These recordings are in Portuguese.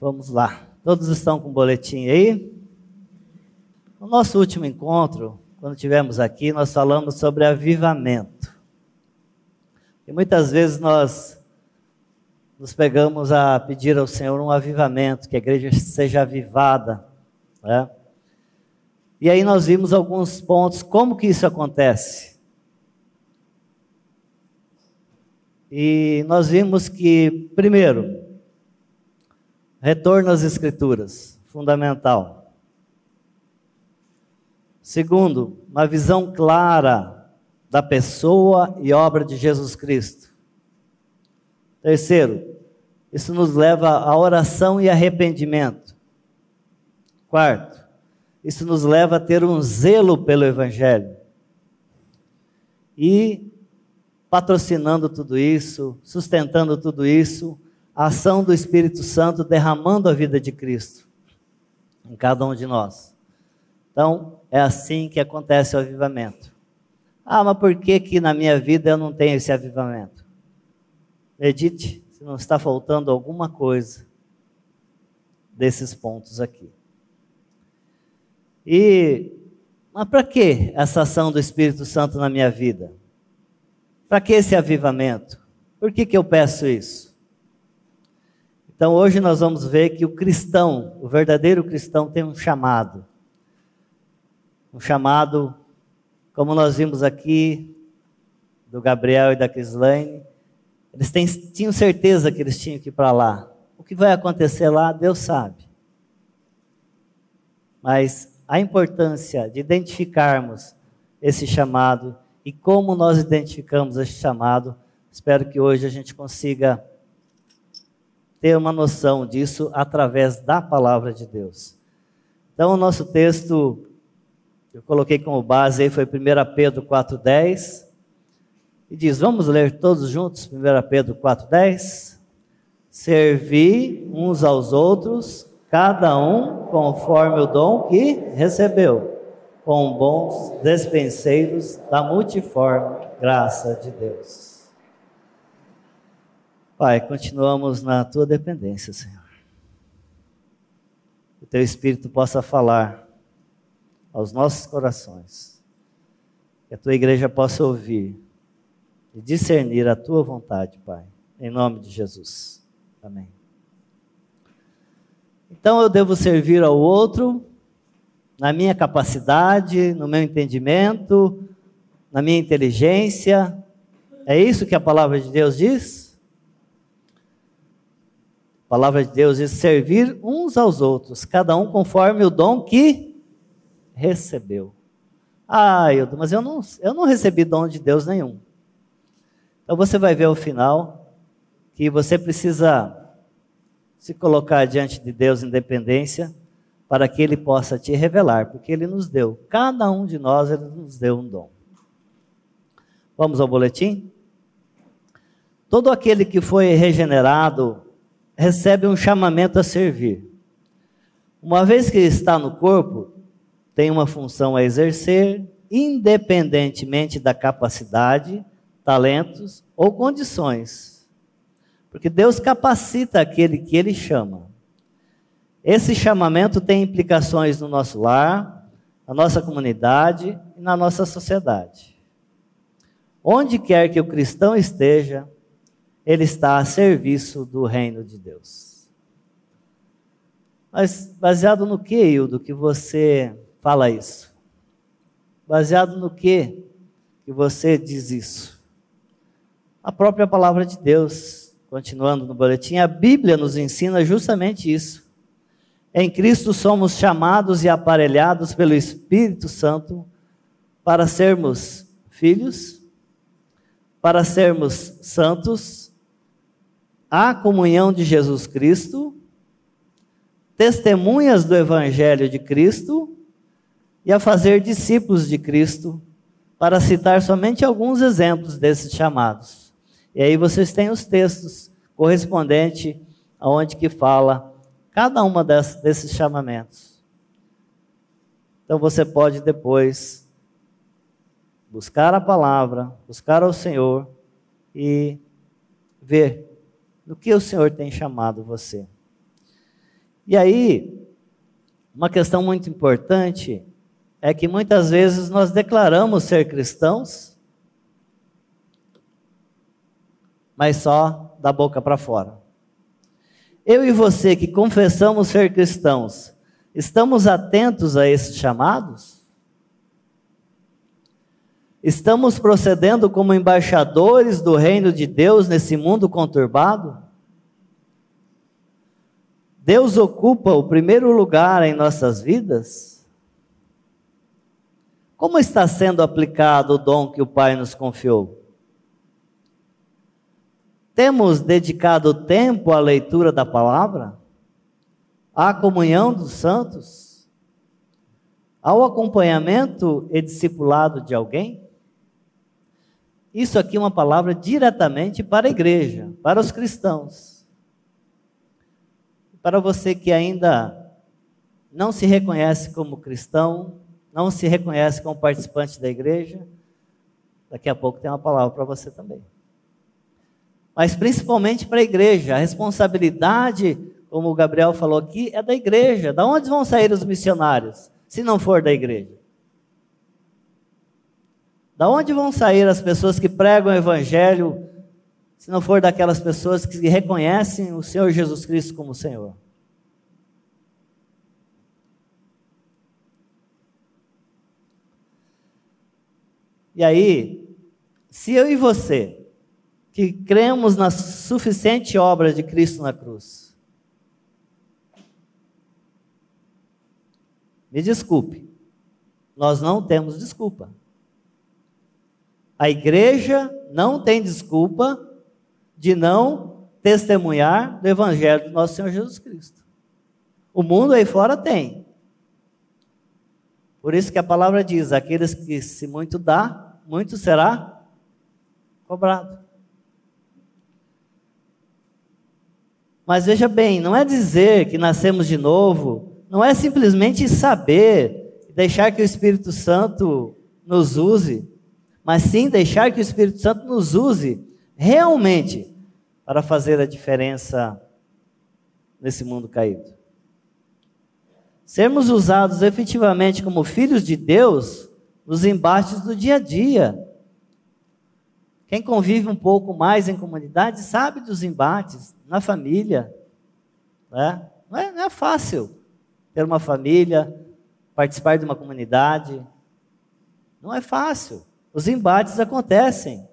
Vamos lá. Todos estão com o boletim aí? No nosso último encontro, quando tivemos aqui, nós falamos sobre avivamento. E muitas vezes nós nos pegamos a pedir ao Senhor um avivamento, que a igreja seja avivada. Né? E aí nós vimos alguns pontos, como que isso acontece. E nós vimos que, primeiro, retorno às Escrituras, fundamental. Segundo, uma visão clara da pessoa e obra de Jesus Cristo. Terceiro, isso nos leva à oração e arrependimento. Quarto, isso nos leva a ter um zelo pelo Evangelho. E patrocinando tudo isso, sustentando tudo isso, a ação do Espírito Santo derramando a vida de Cristo em cada um de nós. Então, é assim que acontece o avivamento. Ah, mas por que que na minha vida eu não tenho esse avivamento? Medite se não está faltando alguma coisa desses pontos aqui. E mas para que essa ação do Espírito Santo na minha vida? Para que esse avivamento? Por que, que eu peço isso? Então hoje nós vamos ver que o cristão, o verdadeiro cristão, tem um chamado. Um chamado, como nós vimos aqui, do Gabriel e da Crislaine. Eles têm, tinham certeza que eles tinham que ir para lá. O que vai acontecer lá, Deus sabe. Mas a importância de identificarmos esse chamado e como nós identificamos esse chamado. Espero que hoje a gente consiga ter uma noção disso através da palavra de Deus. Então, o nosso texto, eu coloquei como base aí, foi 1 Pedro 4,10. E diz: Vamos ler todos juntos 1 Pedro 4,10? Servir uns aos outros, cada um conforme o dom que recebeu com bons despenseiros da multiforme graça de Deus. Pai, continuamos na tua dependência, Senhor. Que o teu Espírito possa falar aos nossos corações. Que a tua igreja possa ouvir e discernir a tua vontade, Pai. Em nome de Jesus. Amém. Então eu devo servir ao outro na minha capacidade, no meu entendimento, na minha inteligência. É isso que a palavra de Deus diz? A palavra de Deus diz servir uns aos outros, cada um conforme o dom que recebeu. Ah, Ildo, mas eu não, eu não recebi dom de Deus nenhum. Então você vai ver ao final que você precisa se colocar diante de Deus em dependência para que ele possa te revelar, porque ele nos deu, cada um de nós, ele nos deu um dom. Vamos ao boletim? Todo aquele que foi regenerado recebe um chamamento a servir. Uma vez que está no corpo, tem uma função a exercer, independentemente da capacidade, talentos ou condições. Porque Deus capacita aquele que ele chama. Esse chamamento tem implicações no nosso lar, na nossa comunidade e na nossa sociedade. Onde quer que o cristão esteja, ele está a serviço do reino de Deus. Mas baseado no que, Hildo, que você fala isso? Baseado no que que você diz isso? A própria palavra de Deus, continuando no boletim, a Bíblia nos ensina justamente isso. Em Cristo somos chamados e aparelhados pelo Espírito Santo para sermos filhos, para sermos santos, à comunhão de Jesus Cristo, testemunhas do Evangelho de Cristo e a fazer discípulos de Cristo, para citar somente alguns exemplos desses chamados. E aí vocês têm os textos correspondentes aonde que fala cada uma desses chamamentos. Então você pode depois buscar a palavra, buscar ao Senhor e ver no que o Senhor tem chamado você. E aí, uma questão muito importante é que muitas vezes nós declaramos ser cristãos, mas só da boca para fora. Eu e você que confessamos ser cristãos, estamos atentos a esses chamados? Estamos procedendo como embaixadores do reino de Deus nesse mundo conturbado? Deus ocupa o primeiro lugar em nossas vidas? Como está sendo aplicado o dom que o Pai nos confiou? Temos dedicado tempo à leitura da palavra? À comunhão dos santos? Ao acompanhamento e discipulado de alguém? Isso aqui é uma palavra diretamente para a igreja, para os cristãos. Para você que ainda não se reconhece como cristão, não se reconhece como participante da igreja, daqui a pouco tem uma palavra para você também. Mas principalmente para a igreja, a responsabilidade, como o Gabriel falou aqui, é da igreja. Da onde vão sair os missionários, se não for da igreja? Da onde vão sair as pessoas que pregam o evangelho, se não for daquelas pessoas que reconhecem o Senhor Jesus Cristo como Senhor? E aí, se eu e você, que cremos na suficiente obra de Cristo na cruz, me desculpe, nós não temos desculpa. A igreja não tem desculpa de não testemunhar do Evangelho do nosso Senhor Jesus Cristo. O mundo aí fora tem. Por isso que a palavra diz: aqueles que se muito dá, muito será cobrado. Mas veja bem, não é dizer que nascemos de novo, não é simplesmente saber, deixar que o Espírito Santo nos use mas sim deixar que o Espírito Santo nos use realmente para fazer a diferença nesse mundo caído. Sermos usados efetivamente como filhos de Deus nos embates do dia a dia. Quem convive um pouco mais em comunidade sabe dos embates na família. Né? Não, é, não é fácil ter uma família, participar de uma comunidade. Não é fácil. Os embates acontecem.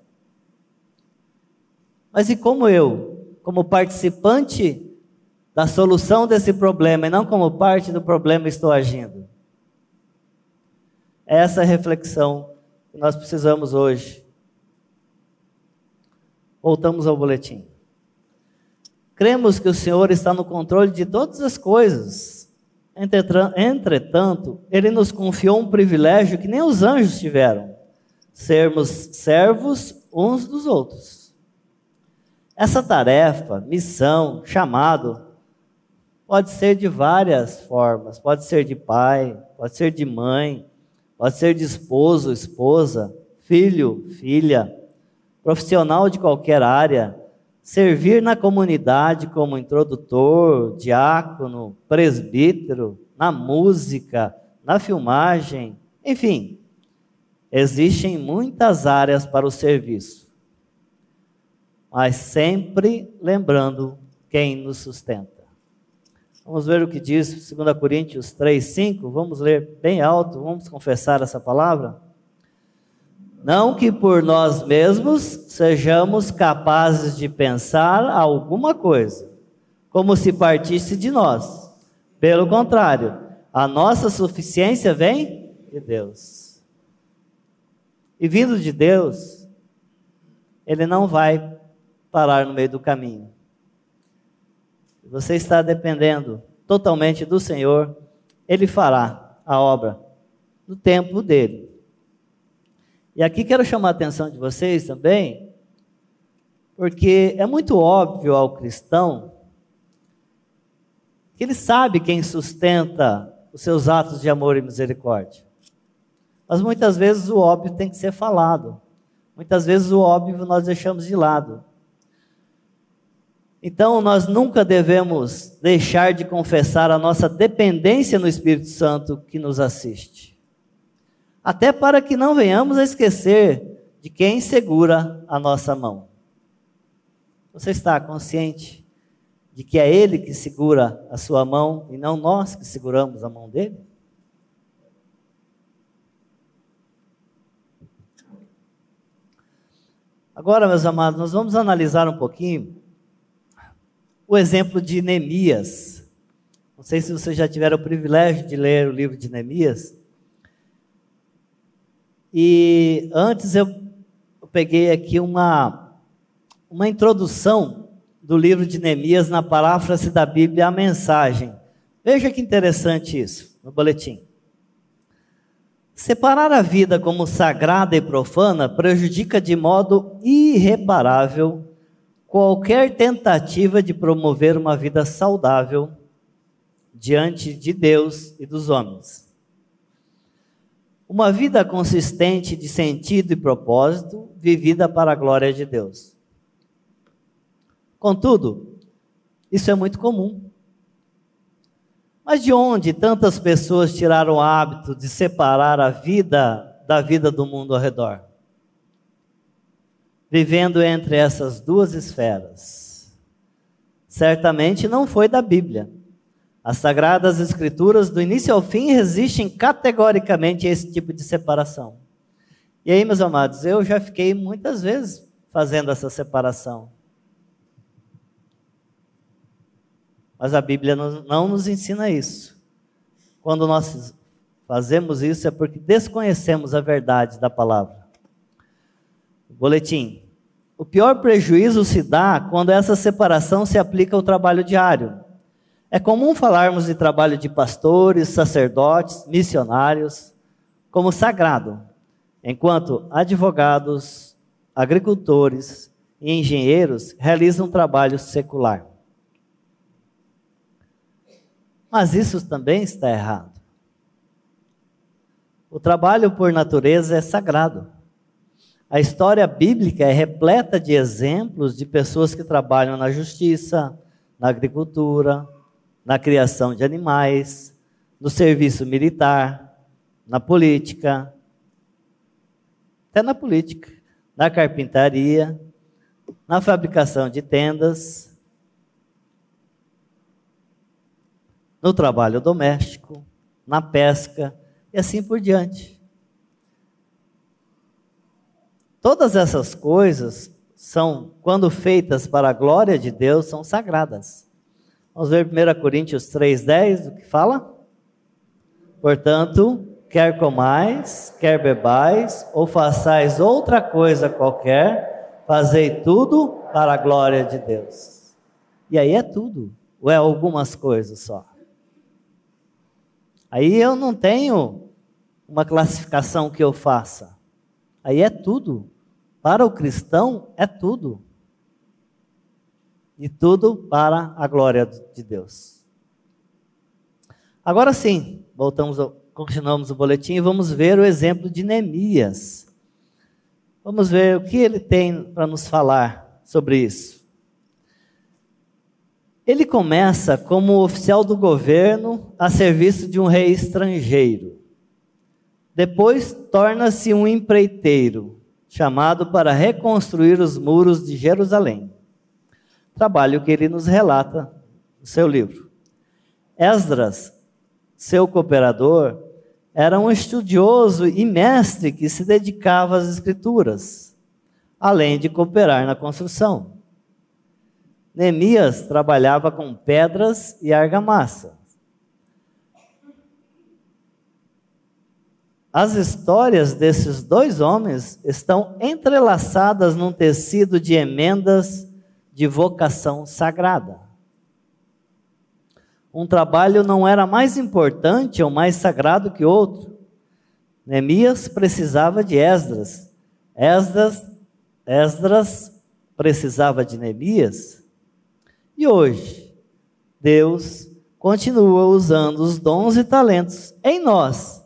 Mas e como eu, como participante da solução desse problema e não como parte do problema estou agindo? É essa reflexão que nós precisamos hoje. Voltamos ao boletim. Cremos que o Senhor está no controle de todas as coisas. Entretanto, Ele nos confiou um privilégio que nem os anjos tiveram sermos servos uns dos outros. Essa tarefa, missão, chamado, pode ser de várias formas. Pode ser de pai, pode ser de mãe, pode ser de esposo, esposa, filho, filha, profissional de qualquer área. Servir na comunidade como introdutor, diácono, presbítero, na música, na filmagem, enfim, Existem muitas áreas para o serviço, mas sempre lembrando quem nos sustenta. Vamos ver o que diz 2 Coríntios 3, 5. Vamos ler bem alto, vamos confessar essa palavra. Não que por nós mesmos sejamos capazes de pensar alguma coisa, como se partisse de nós. Pelo contrário, a nossa suficiência vem de Deus. E vindo de Deus, ele não vai parar no meio do caminho. Você está dependendo totalmente do Senhor, ele fará a obra no tempo dele. E aqui quero chamar a atenção de vocês também, porque é muito óbvio ao cristão que ele sabe quem sustenta os seus atos de amor e misericórdia. Mas muitas vezes o óbvio tem que ser falado. Muitas vezes o óbvio nós deixamos de lado. Então, nós nunca devemos deixar de confessar a nossa dependência no Espírito Santo que nos assiste. Até para que não venhamos a esquecer de quem segura a nossa mão. Você está consciente de que é Ele que segura a sua mão e não nós que seguramos a mão dele? Agora, meus amados, nós vamos analisar um pouquinho o exemplo de Neemias. Não sei se vocês já tiveram o privilégio de ler o livro de Neemias. E antes eu, eu peguei aqui uma, uma introdução do livro de Neemias na paráfrase da Bíblia, a mensagem. Veja que interessante isso no boletim. Separar a vida como sagrada e profana prejudica de modo irreparável qualquer tentativa de promover uma vida saudável diante de Deus e dos homens. Uma vida consistente de sentido e propósito, vivida para a glória de Deus. Contudo, isso é muito comum. Mas de onde tantas pessoas tiraram o hábito de separar a vida da vida do mundo ao redor? vivendo entre essas duas esferas. Certamente não foi da Bíblia. As Sagradas Escrituras, do início ao fim, resistem categoricamente a esse tipo de separação. E aí, meus amados, eu já fiquei muitas vezes fazendo essa separação. Mas a Bíblia não nos ensina isso. Quando nós fazemos isso é porque desconhecemos a verdade da palavra. Boletim. O pior prejuízo se dá quando essa separação se aplica ao trabalho diário. É comum falarmos de trabalho de pastores, sacerdotes, missionários como sagrado, enquanto advogados, agricultores e engenheiros realizam trabalho secular. Mas isso também está errado. O trabalho por natureza é sagrado. A história bíblica é repleta de exemplos de pessoas que trabalham na justiça, na agricultura, na criação de animais, no serviço militar, na política, até na política, na carpintaria, na fabricação de tendas, no trabalho doméstico, na pesca e assim por diante. Todas essas coisas são, quando feitas para a glória de Deus, são sagradas. Vamos ver 1 Coríntios 3,10, o que fala? Portanto, quer comais, quer bebais, ou façais outra coisa qualquer, fazei tudo para a glória de Deus. E aí é tudo, ou é algumas coisas só? Aí eu não tenho uma classificação que eu faça. Aí é tudo. Para o cristão é tudo. E tudo para a glória de Deus. Agora sim, voltamos, continuamos o boletim e vamos ver o exemplo de Neemias. Vamos ver o que ele tem para nos falar sobre isso. Ele começa como oficial do governo a serviço de um rei estrangeiro. Depois torna-se um empreiteiro chamado para reconstruir os muros de Jerusalém. Trabalho que ele nos relata no seu livro. Esdras, seu cooperador, era um estudioso e mestre que se dedicava às escrituras, além de cooperar na construção. Neemias trabalhava com pedras e argamassa. As histórias desses dois homens estão entrelaçadas num tecido de emendas de vocação sagrada. Um trabalho não era mais importante ou mais sagrado que outro. Neemias precisava de Esdras. Esdras, Esdras precisava de Neemias. E hoje, Deus continua usando os dons e talentos em nós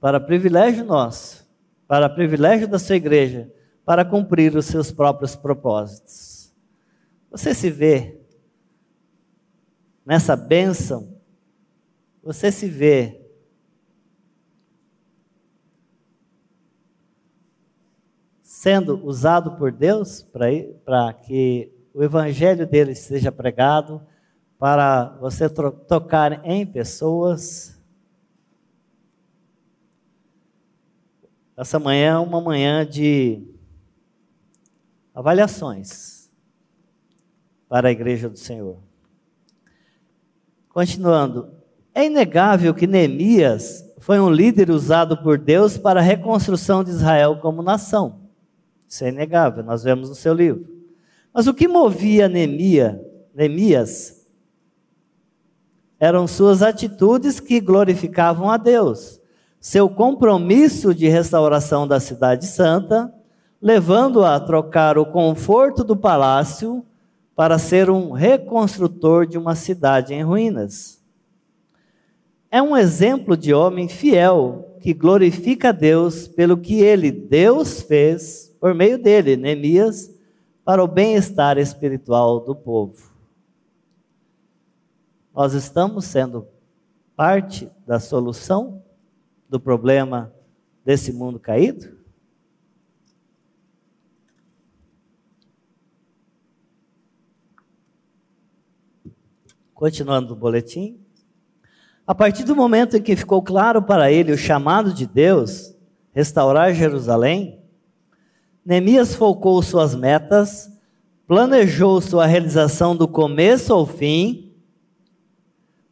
para privilégio nosso, para privilégio da sua igreja, para cumprir os seus próprios propósitos. Você se vê nessa bênção? Você se vê sendo usado por Deus para que o evangelho dele seja pregado, para você tocar em pessoas. Essa manhã é uma manhã de avaliações para a igreja do Senhor. Continuando, é inegável que Neemias foi um líder usado por Deus para a reconstrução de Israel como nação. Isso é inegável, nós vemos no seu livro. Mas o que movia Neemia, Neemias eram suas atitudes que glorificavam a Deus, seu compromisso de restauração da Cidade Santa, levando-a a trocar o conforto do palácio para ser um reconstrutor de uma cidade em ruínas. É um exemplo de homem fiel que glorifica a Deus pelo que ele, Deus, fez por meio dele, Neemias, para o bem-estar espiritual do povo. Nós estamos sendo parte da solução do problema desse mundo caído? Continuando o boletim. A partir do momento em que ficou claro para ele o chamado de Deus, restaurar Jerusalém, Neemias focou suas metas, planejou sua realização do começo ao fim,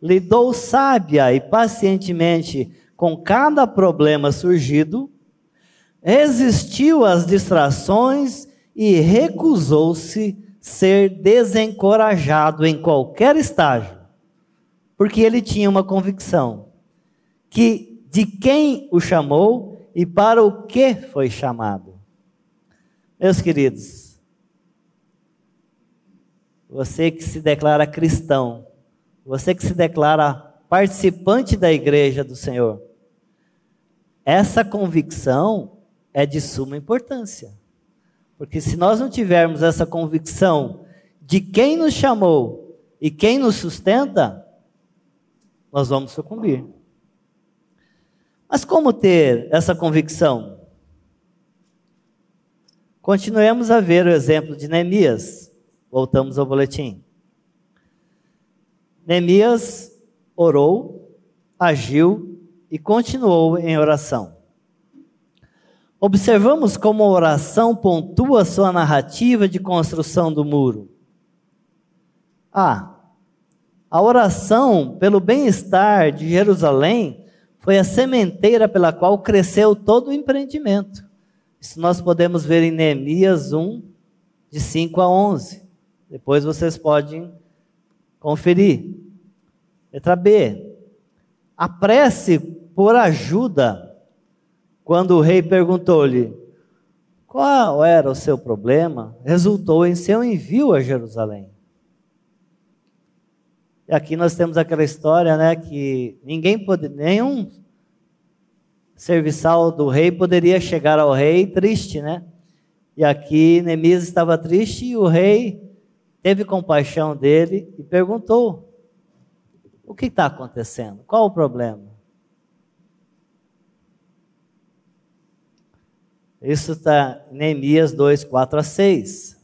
lidou sábia e pacientemente com cada problema surgido, resistiu às distrações e recusou-se ser desencorajado em qualquer estágio, porque ele tinha uma convicção que de quem o chamou e para o que foi chamado. Meus queridos, você que se declara cristão, você que se declara participante da igreja do Senhor, essa convicção é de suma importância. Porque se nós não tivermos essa convicção de quem nos chamou e quem nos sustenta, nós vamos sucumbir. Mas como ter essa convicção? Continuemos a ver o exemplo de Neemias. Voltamos ao boletim. Neemias orou, agiu e continuou em oração. Observamos como a oração pontua sua narrativa de construção do muro. Ah, a oração pelo bem-estar de Jerusalém foi a sementeira pela qual cresceu todo o empreendimento. Isso nós podemos ver em Neemias 1, de 5 a 11. Depois vocês podem conferir. Letra B. A prece por ajuda, quando o rei perguntou-lhe qual era o seu problema, resultou em seu envio a Jerusalém. E aqui nós temos aquela história, né, que ninguém pode, nenhum serviçal do rei poderia chegar ao rei triste, né? E aqui Neemias estava triste e o rei teve compaixão dele e perguntou: O que está acontecendo? Qual o problema? Isso está em Neemias 2, 4 a 6.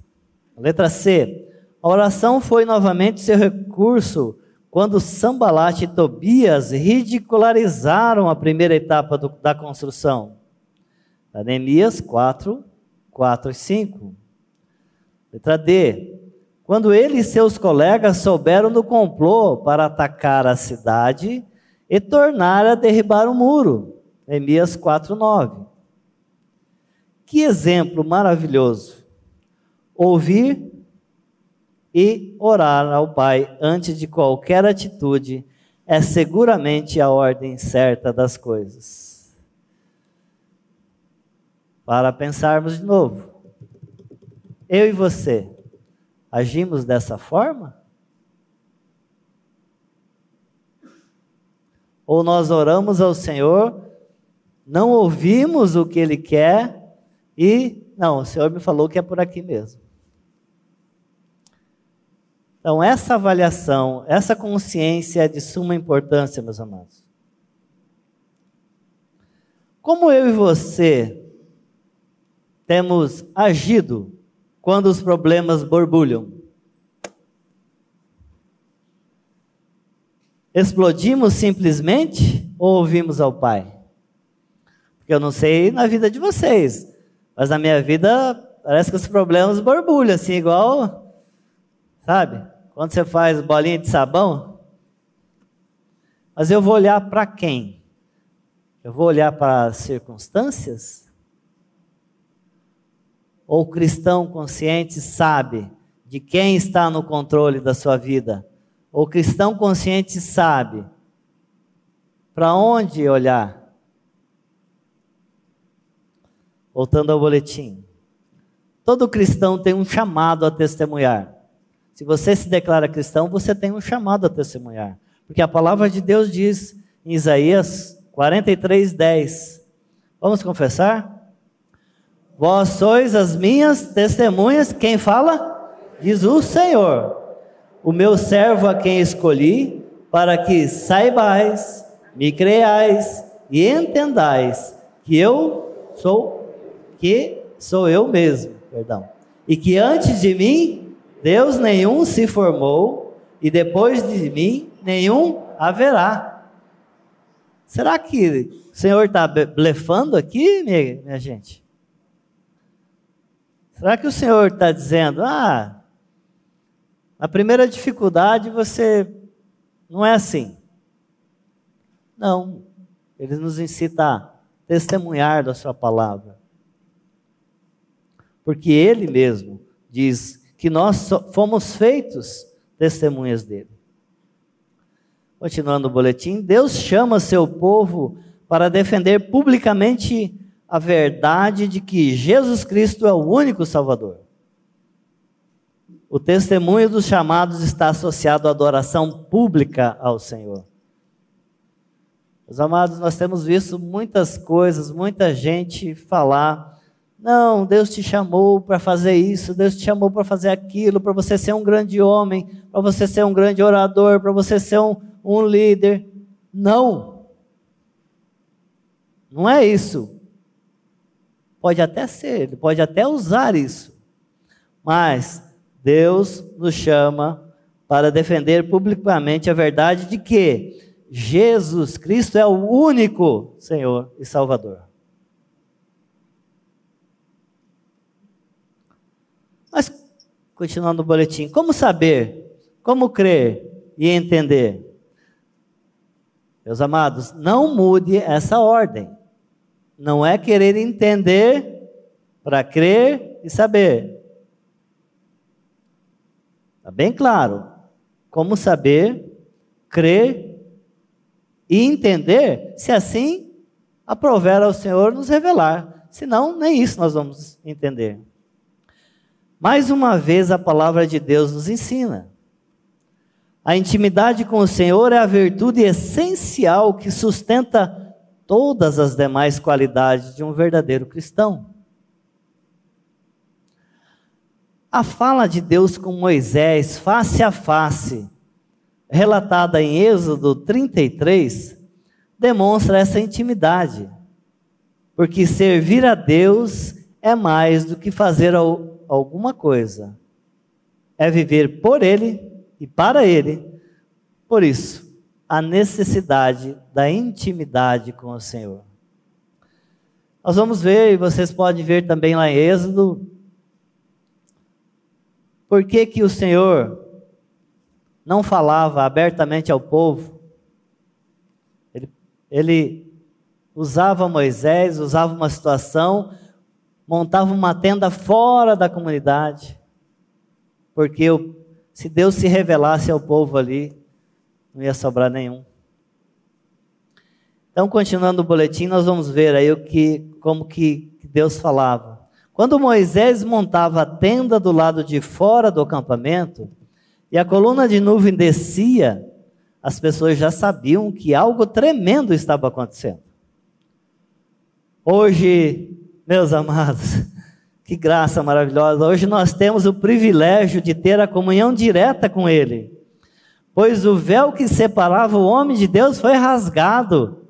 Letra C. A oração foi novamente seu recurso quando Sambalat e Tobias ridicularizaram a primeira etapa do, da construção. Neemias 4, 4 e 5. Letra D. Quando ele e seus colegas souberam do complô para atacar a cidade e tornar a derribar o muro. Neemias 4, 9. Que exemplo maravilhoso! Ouvir e orar ao Pai antes de qualquer atitude é seguramente a ordem certa das coisas. Para pensarmos de novo, eu e você agimos dessa forma? Ou nós oramos ao Senhor, não ouvimos o que Ele quer e, não, o Senhor me falou que é por aqui mesmo. Então, essa avaliação, essa consciência é de suma importância, meus amados. Como eu e você temos agido quando os problemas borbulham? Explodimos simplesmente ou ouvimos ao Pai? Porque eu não sei na vida de vocês, mas na minha vida parece que os problemas borbulham, assim, igual, sabe? Quando você faz bolinha de sabão. Mas eu vou olhar para quem? Eu vou olhar para as circunstâncias? Ou o cristão consciente sabe de quem está no controle da sua vida? O cristão consciente sabe para onde olhar. Voltando ao boletim. Todo cristão tem um chamado a testemunhar. Se você se declara cristão, você tem um chamado a testemunhar. Porque a palavra de Deus diz em Isaías 43, 10. Vamos confessar? Vós sois as minhas testemunhas. Quem fala? Diz o Senhor o meu servo a quem escolhi, para que saibais, me creais e entendais que eu sou que sou eu mesmo, perdão. E que antes de mim Deus nenhum se formou e depois de mim nenhum haverá. Será que o Senhor está blefando aqui, minha, gente? Será que o Senhor está dizendo, ah, a primeira dificuldade você não é assim. Não. Ele nos incita a testemunhar da sua palavra. Porque ele mesmo diz que nós fomos feitos testemunhas dele. Continuando o boletim, Deus chama seu povo para defender publicamente a verdade de que Jesus Cristo é o único Salvador. O testemunho dos chamados está associado à adoração pública ao Senhor. Meus amados, nós temos visto muitas coisas, muita gente falar: não, Deus te chamou para fazer isso, Deus te chamou para fazer aquilo, para você ser um grande homem, para você ser um grande orador, para você ser um, um líder. Não. Não é isso. Pode até ser, ele pode até usar isso. Mas Deus nos chama para defender publicamente a verdade de que Jesus Cristo é o único Senhor e Salvador. Mas, continuando o boletim, como saber, como crer e entender? Meus amados, não mude essa ordem. Não é querer entender para crer e saber. Está bem claro. Como saber, crer e entender, se assim aprover ao Senhor nos revelar. Senão, nem isso nós vamos entender. Mais uma vez, a palavra de Deus nos ensina. A intimidade com o Senhor é a virtude essencial que sustenta todas as demais qualidades de um verdadeiro cristão. A fala de Deus com Moisés, face a face, relatada em Êxodo 33, demonstra essa intimidade. Porque servir a Deus é mais do que fazer alguma coisa, é viver por Ele e para Ele. Por isso, a necessidade da intimidade com o Senhor. Nós vamos ver, e vocês podem ver também lá em Êxodo por que, que o Senhor não falava abertamente ao povo? Ele, ele usava Moisés, usava uma situação, montava uma tenda fora da comunidade, porque se Deus se revelasse ao povo ali, não ia sobrar nenhum. Então, continuando o boletim, nós vamos ver aí o que, como que Deus falava. Quando Moisés montava a tenda do lado de fora do acampamento e a coluna de nuvem descia, as pessoas já sabiam que algo tremendo estava acontecendo. Hoje, meus amados, Que graça maravilhosa. Hoje nós temos o privilégio de ter a comunhão direta com Ele. Pois o véu que separava o homem de Deus foi rasgado.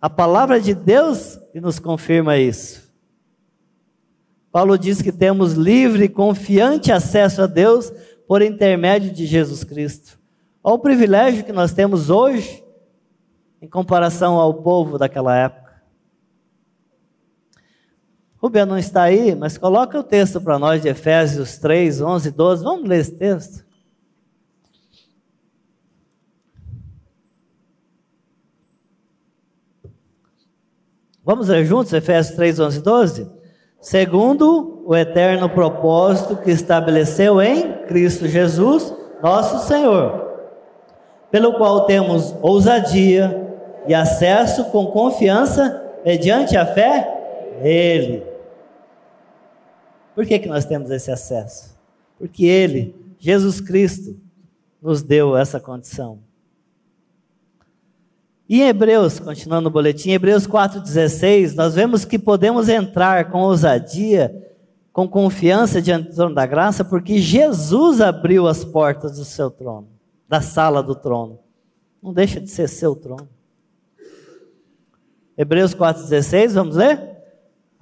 A palavra de Deus nos confirma isso. Paulo diz que temos livre e confiante acesso a Deus por intermédio de Jesus Cristo. Olha o privilégio que nós temos hoje em comparação ao povo daquela época. Rubem não está aí, mas coloca o texto para nós de Efésios 3, 11 e 12. Vamos ler esse texto? Vamos ler juntos Efésios 3, 11 e 12? Segundo o eterno propósito que estabeleceu em Cristo Jesus, nosso Senhor, pelo qual temos ousadia e acesso com confiança mediante a fé nele. Por que, que nós temos esse acesso? Porque Ele, Jesus Cristo, nos deu essa condição. E em Hebreus, continuando o boletim, Hebreus 4,16, nós vemos que podemos entrar com ousadia, com confiança diante do trono da graça, porque Jesus abriu as portas do seu trono, da sala do trono. Não deixa de ser seu trono. Hebreus 4,16, vamos ler?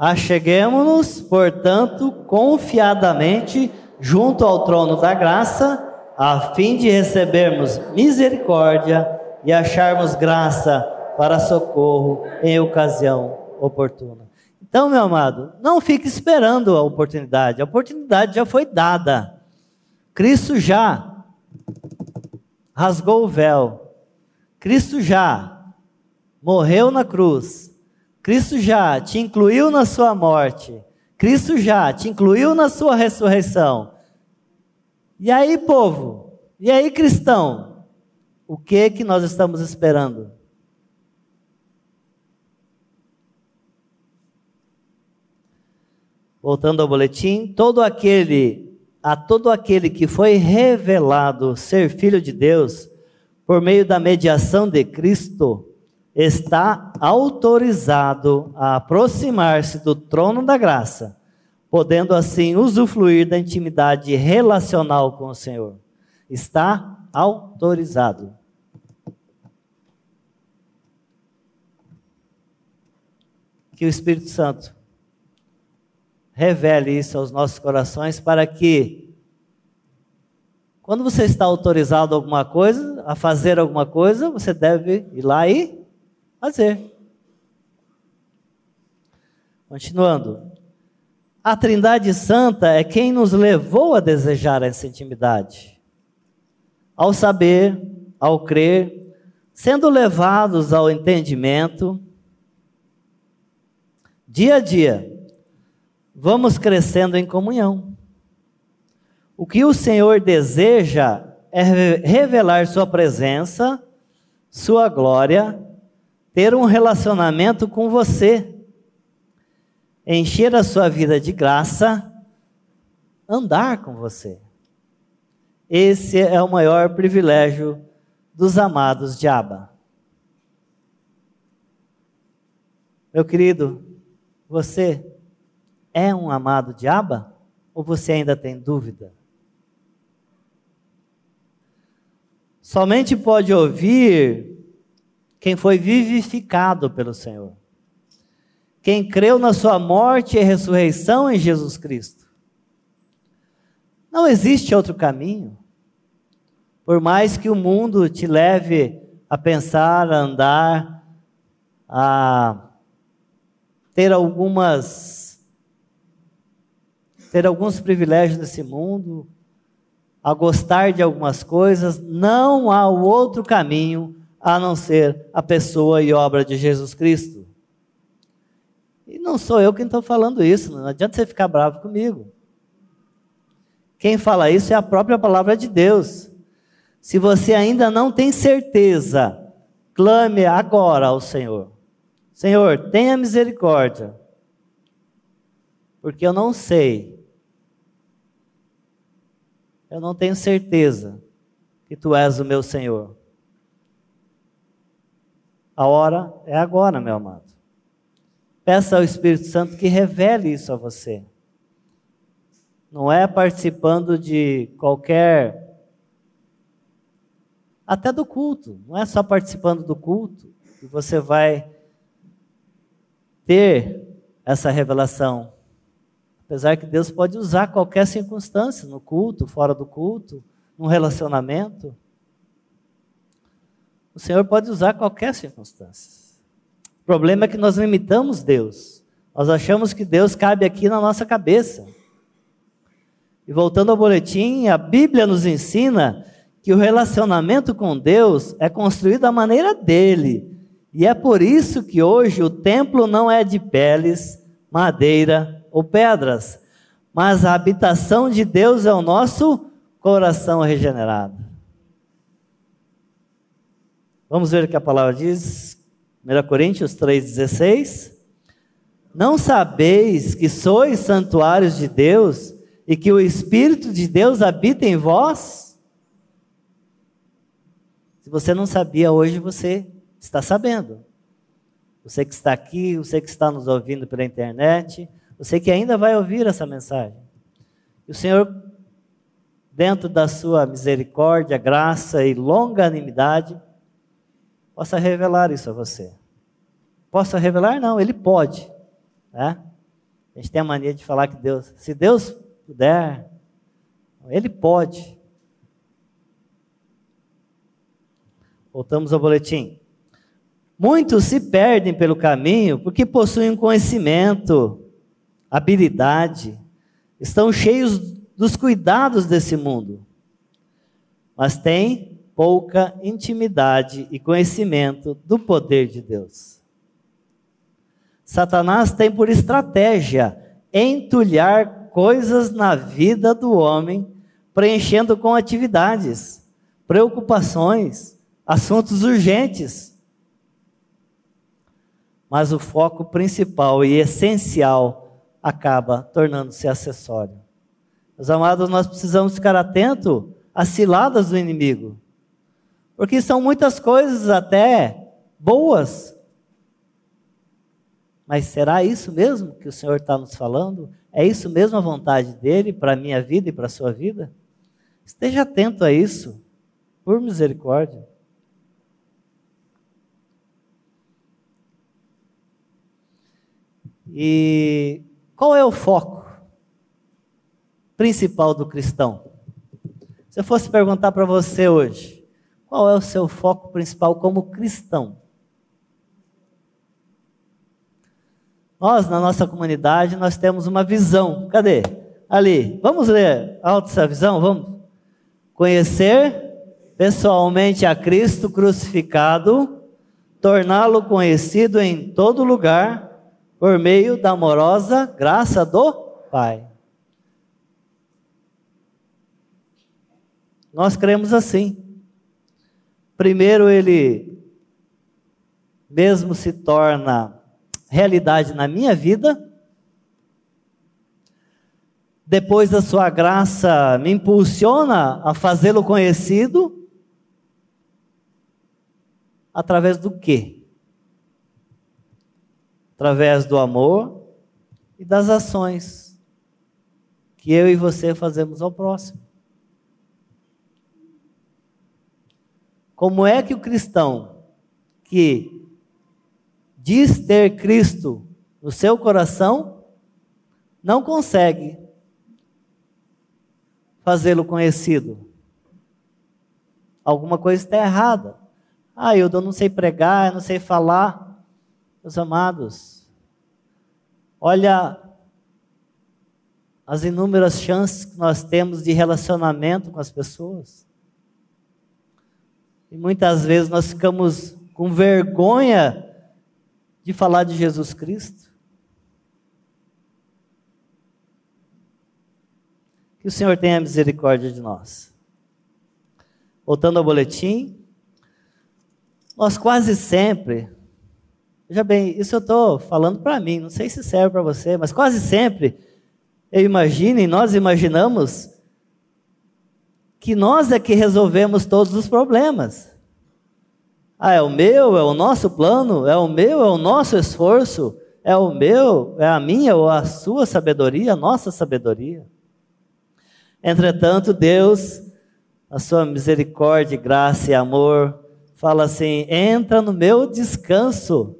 Acheguemos-nos, portanto, confiadamente junto ao trono da graça, a fim de recebermos misericórdia e acharmos graça para socorro em ocasião oportuna. Então, meu amado, não fique esperando a oportunidade, a oportunidade já foi dada. Cristo já rasgou o véu, Cristo já morreu na cruz, Cristo já te incluiu na sua morte. Cristo já te incluiu na sua ressurreição. E aí, povo? E aí, cristão? O que que nós estamos esperando? Voltando ao boletim, todo aquele a todo aquele que foi revelado ser filho de Deus por meio da mediação de Cristo, está autorizado a aproximar-se do trono da graça, podendo assim usufruir da intimidade relacional com o Senhor. Está autorizado. Que o Espírito Santo revele isso aos nossos corações para que quando você está autorizado a alguma coisa, a fazer alguma coisa, você deve ir lá e fazer. Continuando. A Trindade Santa é quem nos levou a desejar essa intimidade. Ao saber, ao crer, sendo levados ao entendimento, dia a dia, vamos crescendo em comunhão. O que o Senhor deseja é revelar Sua presença, Sua glória ter um relacionamento com você, encher a sua vida de graça, andar com você. Esse é o maior privilégio dos amados de Abba. Meu querido, você é um amado de Abba? Ou você ainda tem dúvida? Somente pode ouvir quem foi vivificado pelo Senhor, quem creu na sua morte e ressurreição em Jesus Cristo. Não existe outro caminho. Por mais que o mundo te leve a pensar, a andar, a ter algumas ter alguns privilégios nesse mundo, a gostar de algumas coisas, não há outro caminho a não ser a pessoa e obra de Jesus Cristo. E não sou eu quem estou falando isso, não adianta você ficar bravo comigo. Quem fala isso é a própria palavra de Deus. Se você ainda não tem certeza, clame agora ao Senhor. Senhor, tenha misericórdia, porque eu não sei, eu não tenho certeza que tu és o meu Senhor. A hora é agora, meu amado. Peça ao Espírito Santo que revele isso a você. Não é participando de qualquer. Até do culto. Não é só participando do culto que você vai ter essa revelação. Apesar que Deus pode usar qualquer circunstância, no culto, fora do culto, num relacionamento. O Senhor pode usar qualquer circunstância. O problema é que nós limitamos Deus. Nós achamos que Deus cabe aqui na nossa cabeça. E voltando ao boletim, a Bíblia nos ensina que o relacionamento com Deus é construído da maneira dele. E é por isso que hoje o templo não é de peles, madeira ou pedras, mas a habitação de Deus é o nosso coração regenerado. Vamos ver o que a palavra diz, 1 Coríntios 3,16. Não sabeis que sois santuários de Deus e que o Espírito de Deus habita em vós? Se você não sabia hoje, você está sabendo. Você que está aqui, você que está nos ouvindo pela internet, você que ainda vai ouvir essa mensagem. O Senhor, dentro da sua misericórdia, graça e longanimidade, possa revelar isso a você. Possa revelar? Não, Ele pode. Né? A gente tem a mania de falar que Deus, se Deus puder, Ele pode. Voltamos ao boletim. Muitos se perdem pelo caminho porque possuem conhecimento, habilidade, estão cheios dos cuidados desse mundo, mas têm pouca intimidade e conhecimento do poder de Deus. Satanás tem por estratégia entulhar coisas na vida do homem, preenchendo com atividades, preocupações, assuntos urgentes mas o foco principal e essencial acaba tornando-se acessório. Meus amados, nós precisamos ficar atentos às ciladas do inimigo, porque são muitas coisas até boas. Mas será isso mesmo que o Senhor está nos falando? É isso mesmo a vontade dele para a minha vida e para a sua vida? Esteja atento a isso, por misericórdia. E qual é o foco principal do cristão? Se eu fosse perguntar para você hoje, qual é o seu foco principal como cristão? Nós, na nossa comunidade, nós temos uma visão. Cadê? Ali. Vamos ler alto essa visão? Vamos. Conhecer pessoalmente a Cristo crucificado, torná-lo conhecido em todo lugar por meio da amorosa graça do Pai. Nós cremos assim. Primeiro, ele mesmo se torna realidade na minha vida. Depois da sua graça, me impulsiona a fazê-lo conhecido. Através do quê? através do amor e das ações que eu e você fazemos ao próximo. Como é que o cristão que diz ter Cristo no seu coração não consegue fazê-lo conhecido? Alguma coisa está errada. Ah, eu não sei pregar, eu não sei falar. Meus amados, olha as inúmeras chances que nós temos de relacionamento com as pessoas. E muitas vezes nós ficamos com vergonha de falar de Jesus Cristo. Que o Senhor tenha misericórdia de nós. Voltando ao boletim, nós quase sempre Veja bem, isso eu estou falando para mim, não sei se serve para você, mas quase sempre eu imagino e nós imaginamos que nós é que resolvemos todos os problemas. Ah, é o meu, é o nosso plano, é o meu, é o nosso esforço, é o meu, é a minha ou a sua sabedoria, a nossa sabedoria. Entretanto, Deus, a sua misericórdia, graça e amor, fala assim: entra no meu descanso.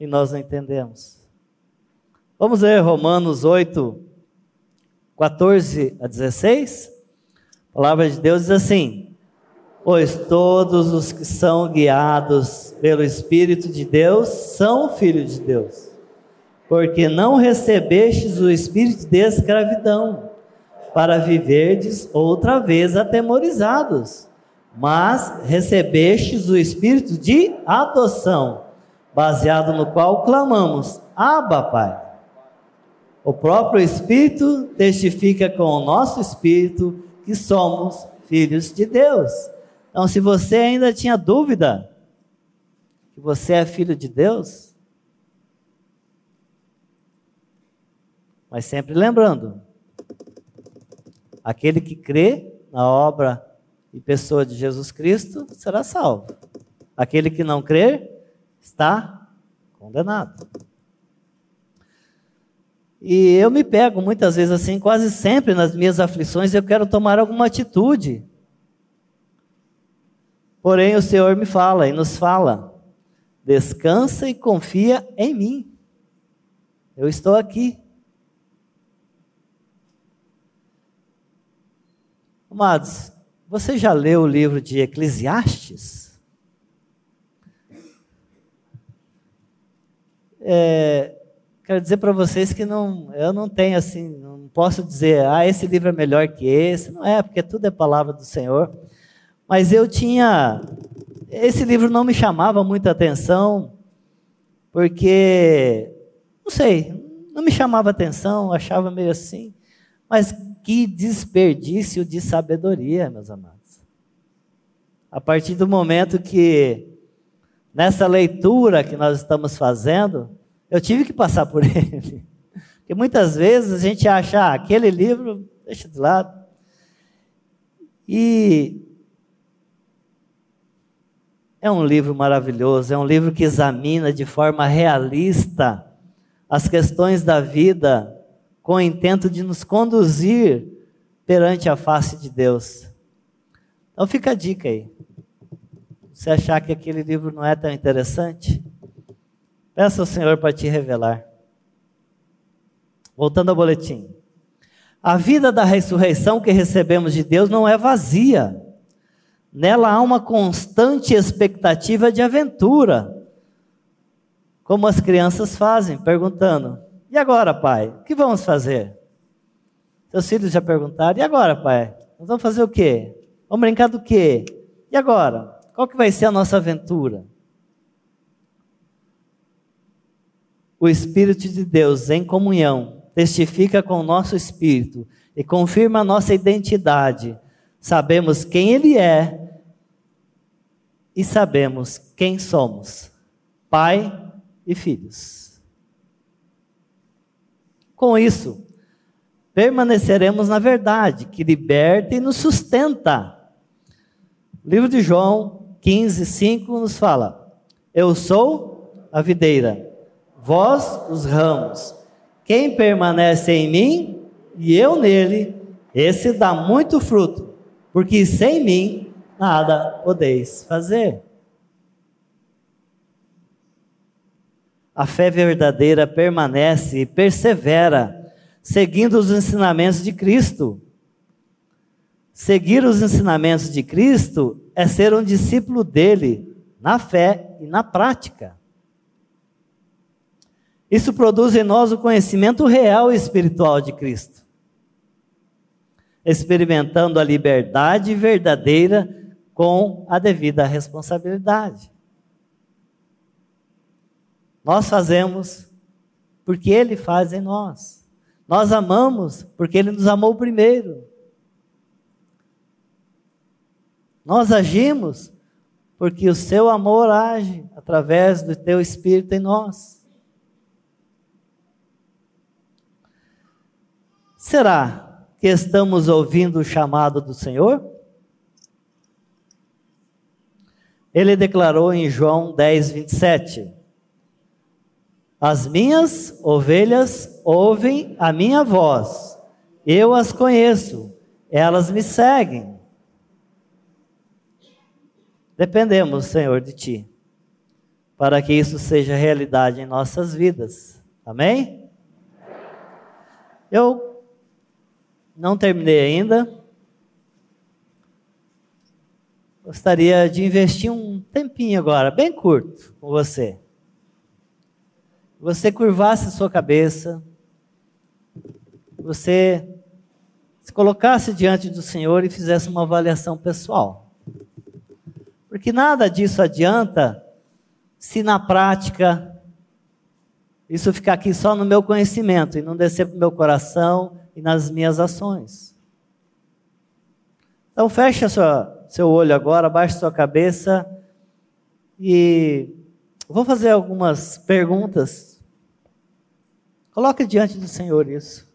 E nós não entendemos. Vamos ler Romanos 8, 14 a 16. A palavra de Deus diz assim: Pois todos os que são guiados pelo Espírito de Deus são filhos de Deus. Porque não recebestes o espírito de escravidão, para viverdes outra vez atemorizados, mas recebestes o espírito de adoção, baseado no qual clamamos: Abba, Pai. O próprio Espírito testifica com o nosso espírito que somos filhos de Deus. Então, se você ainda tinha dúvida que você é filho de Deus, mas sempre lembrando, aquele que crê na obra e pessoa de Jesus Cristo será salvo. Aquele que não crer está condenado. E eu me pego muitas vezes assim, quase sempre nas minhas aflições, eu quero tomar alguma atitude. Porém, o Senhor me fala e nos fala: descansa e confia em mim. Eu estou aqui. Amados, você já leu o livro de Eclesiastes? É, quero dizer para vocês que não, eu não tenho assim, não posso dizer, ah, esse livro é melhor que esse. Não é, porque tudo é palavra do Senhor. Mas eu tinha, esse livro não me chamava muita atenção, porque, não sei, não me chamava atenção, achava meio assim. Mas que desperdício de sabedoria, meus amados. A partir do momento que, nessa leitura que nós estamos fazendo, eu tive que passar por ele. Porque muitas vezes a gente acha, ah, aquele livro, deixa de lado. E é um livro maravilhoso, é um livro que examina de forma realista as questões da vida com o intento de nos conduzir perante a face de Deus. Então fica a dica aí. Se achar que aquele livro não é tão interessante, Peça ao Senhor para te revelar. Voltando ao boletim. A vida da ressurreição que recebemos de Deus não é vazia. Nela há uma constante expectativa de aventura. Como as crianças fazem, perguntando: E agora, pai? O que vamos fazer? Seus filhos já perguntaram: E agora, pai? Nós vamos fazer o quê? Vamos brincar do quê? E agora? Qual que vai ser a nossa aventura? O Espírito de Deus em comunhão testifica com o nosso espírito e confirma a nossa identidade. Sabemos quem Ele é e sabemos quem somos: Pai e filhos. Com isso, permaneceremos na verdade, que liberta e nos sustenta. O livro de João 15, 5 nos fala: Eu sou a videira vós os ramos. Quem permanece em mim e eu nele, esse dá muito fruto, porque sem mim nada podeis fazer. A fé verdadeira permanece e persevera, seguindo os ensinamentos de Cristo. Seguir os ensinamentos de Cristo é ser um discípulo dele, na fé e na prática. Isso produz em nós o conhecimento real e espiritual de Cristo. Experimentando a liberdade verdadeira com a devida responsabilidade. Nós fazemos porque Ele faz em nós. Nós amamos porque Ele nos amou primeiro. Nós agimos porque o seu amor age através do teu Espírito em nós. Será que estamos ouvindo o chamado do Senhor? Ele declarou em João 10, 27: As minhas ovelhas ouvem a minha voz, eu as conheço, elas me seguem. Dependemos, Senhor, de Ti, para que isso seja realidade em nossas vidas. Amém? Eu não terminei ainda. Gostaria de investir um tempinho agora, bem curto, com você você curvasse sua cabeça, você se colocasse diante do Senhor e fizesse uma avaliação pessoal. Porque nada disso adianta se na prática isso ficar aqui só no meu conhecimento e não descer para o meu coração e nas minhas ações. Então feche sua, seu olho agora, abaixe sua cabeça e vou fazer algumas perguntas Coloque diante do Senhor isso.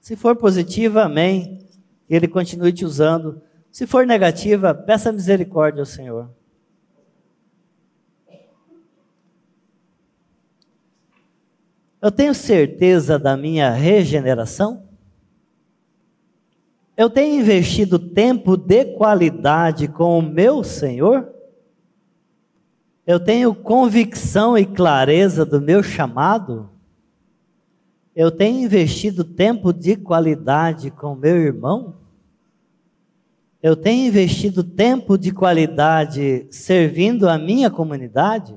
Se for positiva, amém. Que Ele continue te usando. Se for negativa, peça misericórdia ao Senhor. Eu tenho certeza da minha regeneração? Eu tenho investido tempo de qualidade com o meu Senhor? Eu tenho convicção e clareza do meu chamado? Eu tenho investido tempo de qualidade com meu irmão? Eu tenho investido tempo de qualidade servindo a minha comunidade?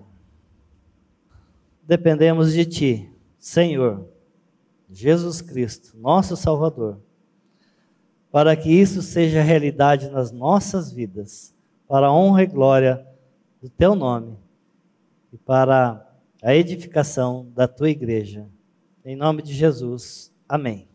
Dependemos de Ti, Senhor, Jesus Cristo, nosso Salvador, para que isso seja realidade nas nossas vidas, para a honra e glória do Teu nome e para a edificação da Tua igreja. Em nome de Jesus. Amém.